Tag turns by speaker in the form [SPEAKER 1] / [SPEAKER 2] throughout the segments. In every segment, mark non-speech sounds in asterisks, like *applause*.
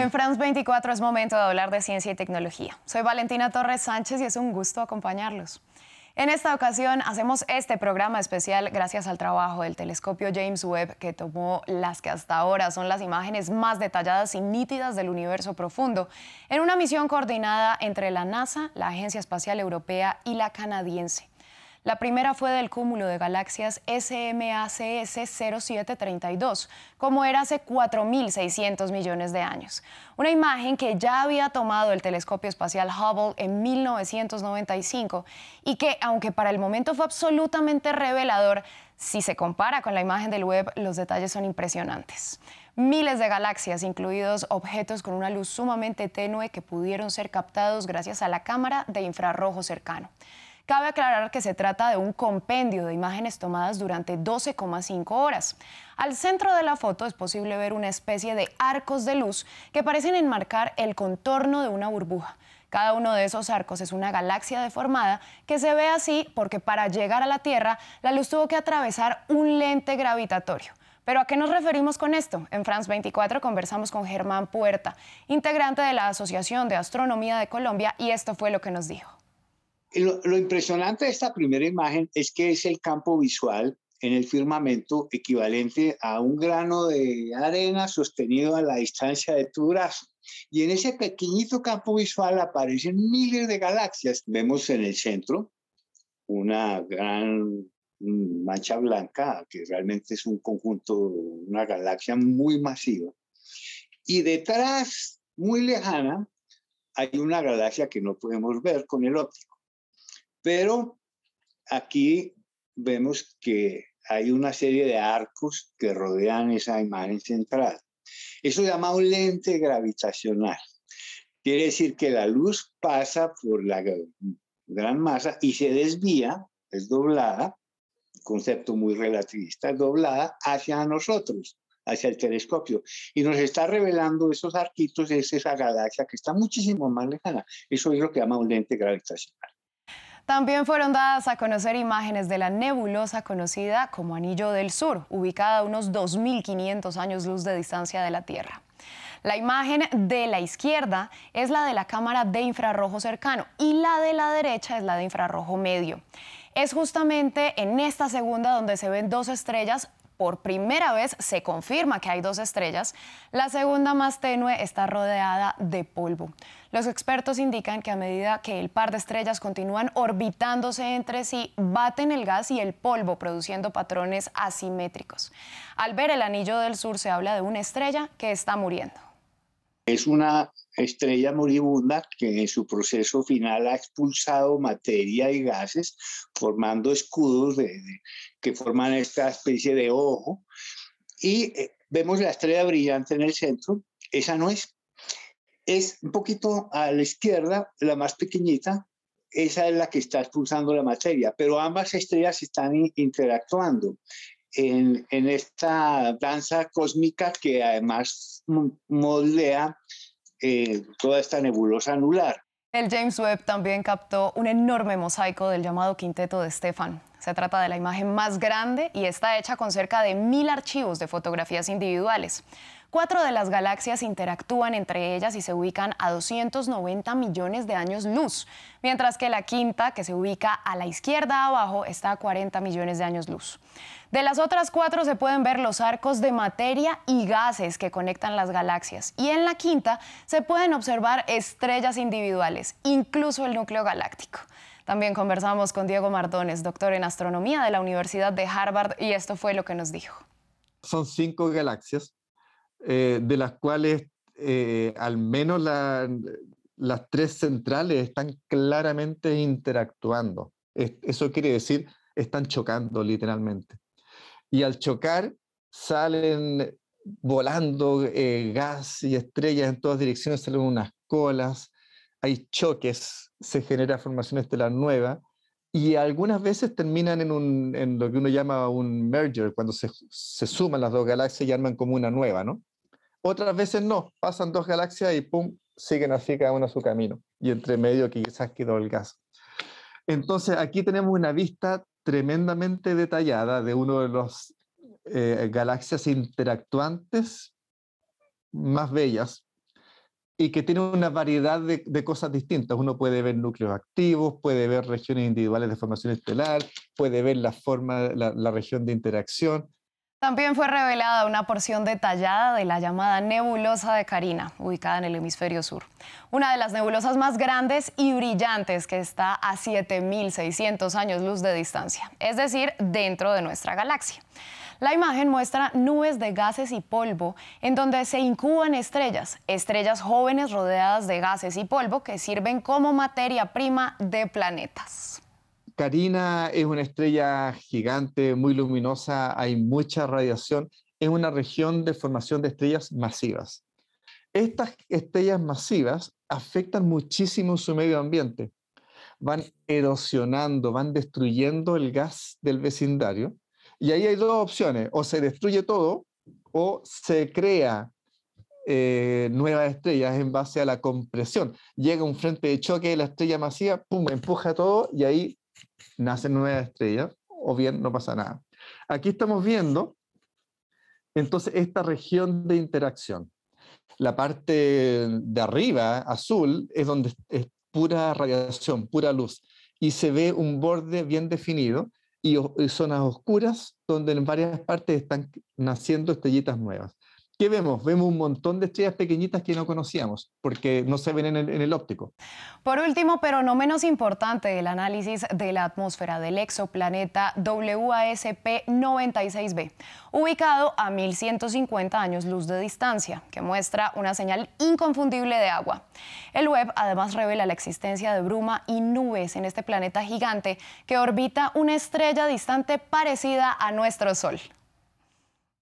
[SPEAKER 1] En France 24 es momento de hablar de ciencia y tecnología. Soy Valentina Torres Sánchez y es un gusto acompañarlos. En esta ocasión hacemos este programa especial gracias al trabajo del telescopio James Webb que tomó las que hasta ahora son las imágenes más detalladas y nítidas del universo profundo en una misión coordinada entre la NASA, la Agencia Espacial Europea y la canadiense. La primera fue del cúmulo de galaxias SMACS 0732, como era hace 4.600 millones de años. Una imagen que ya había tomado el telescopio espacial Hubble en 1995 y que, aunque para el momento fue absolutamente revelador, si se compara con la imagen del web, los detalles son impresionantes. Miles de galaxias, incluidos objetos con una luz sumamente tenue que pudieron ser captados gracias a la cámara de infrarrojo cercano. Cabe aclarar que se trata de un compendio de imágenes tomadas durante 12,5 horas. Al centro de la foto es posible ver una especie de arcos de luz que parecen enmarcar el contorno de una burbuja. Cada uno de esos arcos es una galaxia deformada que se ve así porque para llegar a la Tierra la luz tuvo que atravesar un lente gravitatorio. Pero ¿a qué nos referimos con esto? En France 24 conversamos con Germán Puerta, integrante de la Asociación de Astronomía de Colombia, y esto fue lo que nos dijo.
[SPEAKER 2] Lo, impresionante de esta primera imagen es que es el campo visual en el firmamento equivalente a un grano de arena sostenido a la distancia de tu brazo. Y en ese pequeñito campo visual aparecen miles de galaxias. Vemos en el centro una gran mancha blanca, que realmente es un conjunto, una galaxia muy masiva. Y detrás, muy lejana, hay una galaxia que no podemos ver con el óptico. Pero aquí vemos que hay una serie de arcos que rodean esa imagen central. Eso se llama un lente gravitacional. Quiere decir que la luz pasa por la gran masa y se desvía, es doblada, concepto muy relativista, doblada hacia nosotros, hacia el telescopio. Y nos está revelando esos arquitos, es esa galaxia que está muchísimo más lejana. Eso es lo que llama un lente gravitacional.
[SPEAKER 1] También fueron dadas a conocer imágenes de la nebulosa conocida como Anillo del Sur, ubicada a unos 2.500 años luz de distancia de la Tierra. La imagen de la izquierda es la de la cámara de infrarrojo cercano y la de la derecha es la de infrarrojo medio. Es justamente en esta segunda donde se ven dos estrellas por primera vez se confirma que hay dos estrellas, la segunda más tenue está rodeada de polvo. Los expertos indican que a medida que el par de estrellas continúan orbitándose entre sí, baten el gas y el polvo produciendo patrones asimétricos. Al ver el anillo del sur se habla de una estrella que está muriendo.
[SPEAKER 2] Es una estrella moribunda que en su proceso final ha expulsado materia y gases formando escudos que forman esta especie de ojo. Y eh, vemos la estrella brillante en el centro. Esa no es. Es un poquito a la izquierda, la más pequeñita. Esa es la que está expulsando la materia, pero ambas estrellas están interactuando. En, esta danza cósmica que además moldea eh, toda esta nebulosa anular.
[SPEAKER 1] El James Webb también captó un enorme mosaico del llamado Quinteto de Stefan. Se trata de la imagen más grande y está hecha con cerca de mil archivos de fotografías individuales. Cuatro de las galaxias interactúan entre ellas y se ubican a 290 millones de años luz, mientras que la quinta, que se ubica a la izquierda abajo, está a 40 millones de años luz. De las otras cuatro se pueden ver los arcos de materia y gases que conectan las galaxias. Y en la quinta se pueden observar estrellas individuales, incluso el núcleo galáctico. También conversamos con Diego Mardones, doctor en astronomía de la Universidad de Harvard, y esto fue lo que nos dijo.
[SPEAKER 3] Son cinco galaxias, eh, de las cuales eh, al menos las tres centrales están claramente interactuando. eso quiere decir, están chocando literalmente y al chocar salen volando eh, gas y estrellas en todas direcciones, salen unas colas, hay choques, se genera formación estelar nueva y algunas veces terminan en, en lo que uno llama un merger, cuando se, se, suman las dos galaxias y arman como una nueva, ¿no? Otras veces no, pasan dos galaxias y pum, siguen así cada uno su camino y entre medio quizás quedó el gas. Entonces aquí tenemos una vista tremendamente detallada de uno de los eh, galaxias interactuantes más bellas y que tiene una variedad de, cosas distintas. Uno puede ver núcleos activos, puede ver regiones individuales de formación estelar, puede ver la forma, la, región de interacción.
[SPEAKER 1] También fue revelada una porción detallada de la llamada nebulosa de Carina, ubicada en el hemisferio sur. Una de las nebulosas más grandes y brillantes que está a 7.600 años luz de distancia, es decir, dentro de nuestra galaxia. La imagen muestra nubes de gases y polvo en donde se incuban estrellas, estrellas jóvenes rodeadas de gases y polvo que sirven como materia prima de planetas.
[SPEAKER 3] Carina es una estrella gigante, muy luminosa, hay mucha radiación, es una región de formación de estrellas masivas. Estas estrellas masivas afectan muchísimo su medio ambiente, van erosionando, van destruyendo el gas del vecindario y ahí hay dos opciones, o se destruye todo o se crea eh, nuevas estrellas en base a la compresión. Llega un frente de choque de la estrella masiva, pum, empuja todo y ahí nacen nuevas estrellas, o bien no pasa nada. Aquí estamos viendo entonces esta región de interacción. La parte de arriba, azul, es donde es pura radiación, pura luz, y se ve un borde bien definido y, zonas oscuras donde en varias partes están naciendo estrellitas nuevas. ¿Qué vemos? Vemos un montón de estrellas pequeñitas que no conocíamos porque no se ven en el, óptico.
[SPEAKER 1] Por último, pero no menos importante, el análisis de la atmósfera del exoplaneta WASP-96b, ubicado a 1150 años luz de distancia, que muestra una señal inconfundible de agua. El web además revela la existencia de bruma y nubes en este planeta gigante que orbita una estrella distante parecida a nuestro Sol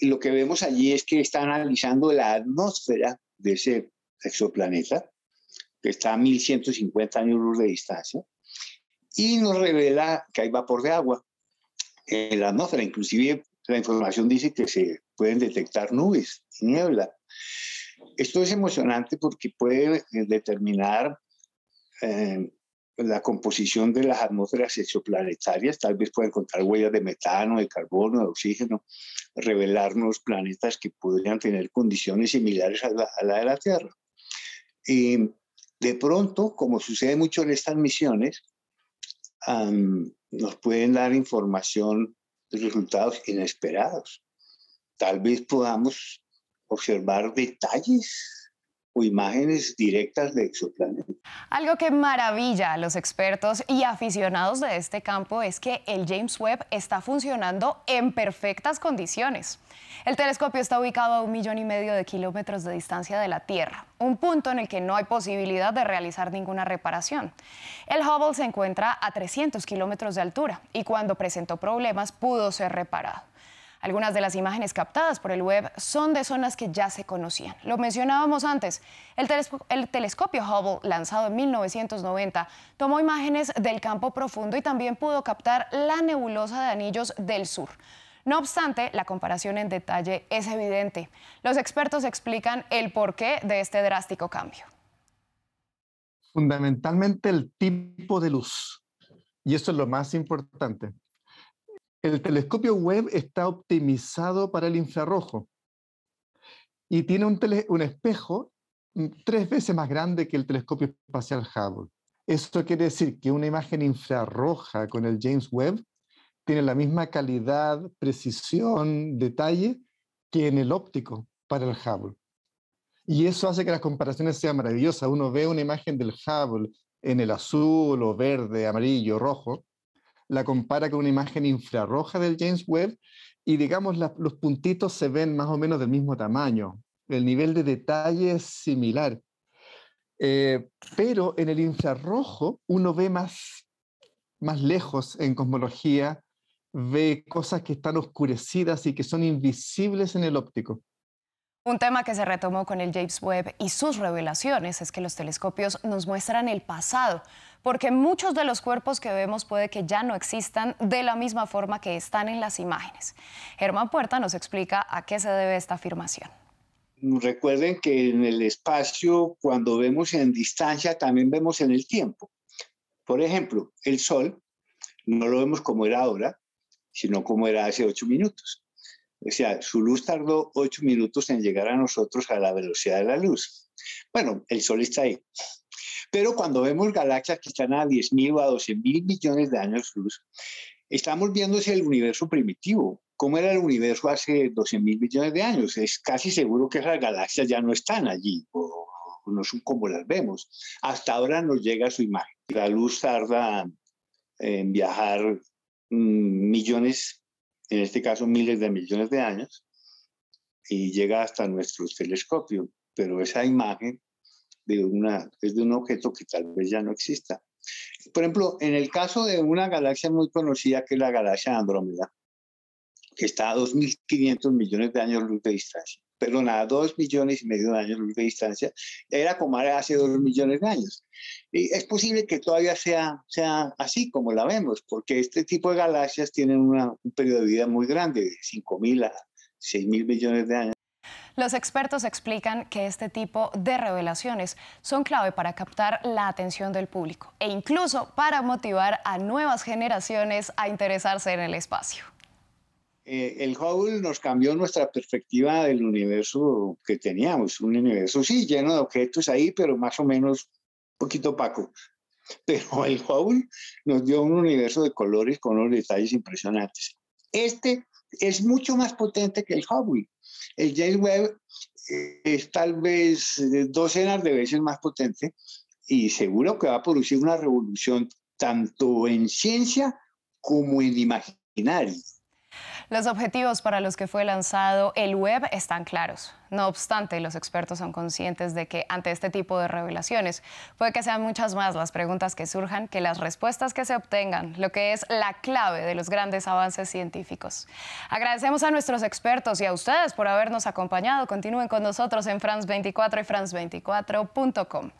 [SPEAKER 2] lo que vemos allí es que está analizando la atmósfera de ese exoplaneta, que está a 1150 años luz de distancia, y nos revela que hay vapor de agua en la atmósfera. Inclusive la información dice que se pueden detectar nubes, niebla. Esto es emocionante porque puede determinar eh, la composición de las atmósferas exoplanetarias, tal vez pueda encontrar huellas de metano, de carbono, de oxígeno, revelarnos planetas que podrían tener condiciones similares a la, de la Tierra. Y de pronto, como sucede mucho en estas misiones, nos pueden dar información de resultados inesperados. Tal vez podamos observar detalles o imágenes directas de exoplanetas.
[SPEAKER 1] Algo que maravilla a los expertos y aficionados de este campo es que el James Webb está funcionando en perfectas condiciones. El telescopio está ubicado a un millón y medio de kilómetros de distancia de la Tierra, un punto en el que no hay posibilidad de realizar ninguna reparación. El Hubble se encuentra a 300 kilómetros de altura y cuando presentó problemas pudo ser reparado. Algunas de las imágenes captadas por el web son de zonas que ya se conocían. Lo mencionábamos antes, el, telescopio Hubble, lanzado en 1990, tomó imágenes del campo profundo y también pudo captar la nebulosa de anillos del sur. No obstante, la comparación en detalle es evidente. Los expertos explican el porqué de este drástico cambio.
[SPEAKER 3] Fundamentalmente el tipo de luz. Y eso es lo más importante. El telescopio Webb está optimizado para el infrarrojo y tiene un, espejo mm, tres veces más grande que el telescopio espacial Hubble. Esto quiere decir que una imagen infrarroja con el James Webb tiene la misma calidad, precisión, detalle que en el óptico para el Hubble. Y eso hace que las comparaciones sean maravillosas. Uno ve una imagen del Hubble en el azul o verde, amarillo, rojo, la compara con una imagen infrarroja del James Webb y digamos los puntitos se ven más o menos del mismo tamaño. El nivel de detalle es similar. Eh, pero en el infrarrojo uno ve más, más lejos en cosmología, ve cosas que están oscurecidas y que son invisibles en el óptico.
[SPEAKER 1] Un tema que se retomó con el James Webb y sus revelaciones es que los telescopios nos muestran el pasado, porque muchos de los cuerpos que vemos puede que ya no existan de la misma forma que están en las imágenes. Germán Puerta nos explica a qué se debe esta afirmación.
[SPEAKER 2] Recuerden que en el espacio, cuando vemos en distancia, también vemos en el tiempo. Por ejemplo, el Sol no lo vemos como era ahora, sino como era hace ocho minutos. O sea, su luz tardó ocho minutos en llegar a nosotros a la velocidad de la luz. Bueno, el Sol está ahí. Pero cuando vemos galaxias que están a 10.000 o a 12.000 millones de años luz, estamos viendo el universo primitivo. ¿Cómo era el universo hace 12.000 millones de años? Es casi seguro que esas galaxias ya no están allí o, no son como las vemos. Hasta ahora nos llega su imagen. La luz tarda en viajar mm, millones, en este caso miles de millones de años, y llega hasta nuestro telescopio. Pero esa imagen de es de un objeto que tal vez ya no exista. Por ejemplo, en el caso de una galaxia muy conocida que es la galaxia Andrómeda, que está a 2.500 millones de años luz de distancia, perdón, a 2 millones y medio de años de distancia, era como hace 2 millones de años. Y es posible que todavía sea, sea así como la vemos, porque este tipo de galaxias tienen un periodo de vida muy grande, de 5.000 a 6.000 millones de años.
[SPEAKER 1] Los expertos explican que este tipo de revelaciones son clave para captar la atención del público e incluso para motivar a nuevas generaciones a interesarse en el espacio.
[SPEAKER 2] Eh, el Hubble nos cambió nuestra perspectiva del universo que teníamos, un universo sí lleno de objetos ahí, pero más o menos un poquito opaco. *laughs* Pero el Hubble nos dio un universo de colores con unos detalles impresionantes. Este es mucho más potente que el Hubble. El James Webb eh, es tal vez eh, docenas de veces más potente y seguro que va a producir una revolución tanto en ciencia como en imaginario.
[SPEAKER 1] Los objetivos para los que fue lanzado el web están claros. No obstante, los expertos son conscientes de que ante este tipo de revelaciones puede que sean muchas más las preguntas que surjan que las respuestas que se obtengan, lo que es la clave de los grandes avances científicos. Agradecemos a nuestros expertos y a ustedes por habernos acompañado. Continúen con nosotros en France 24 y France24.com.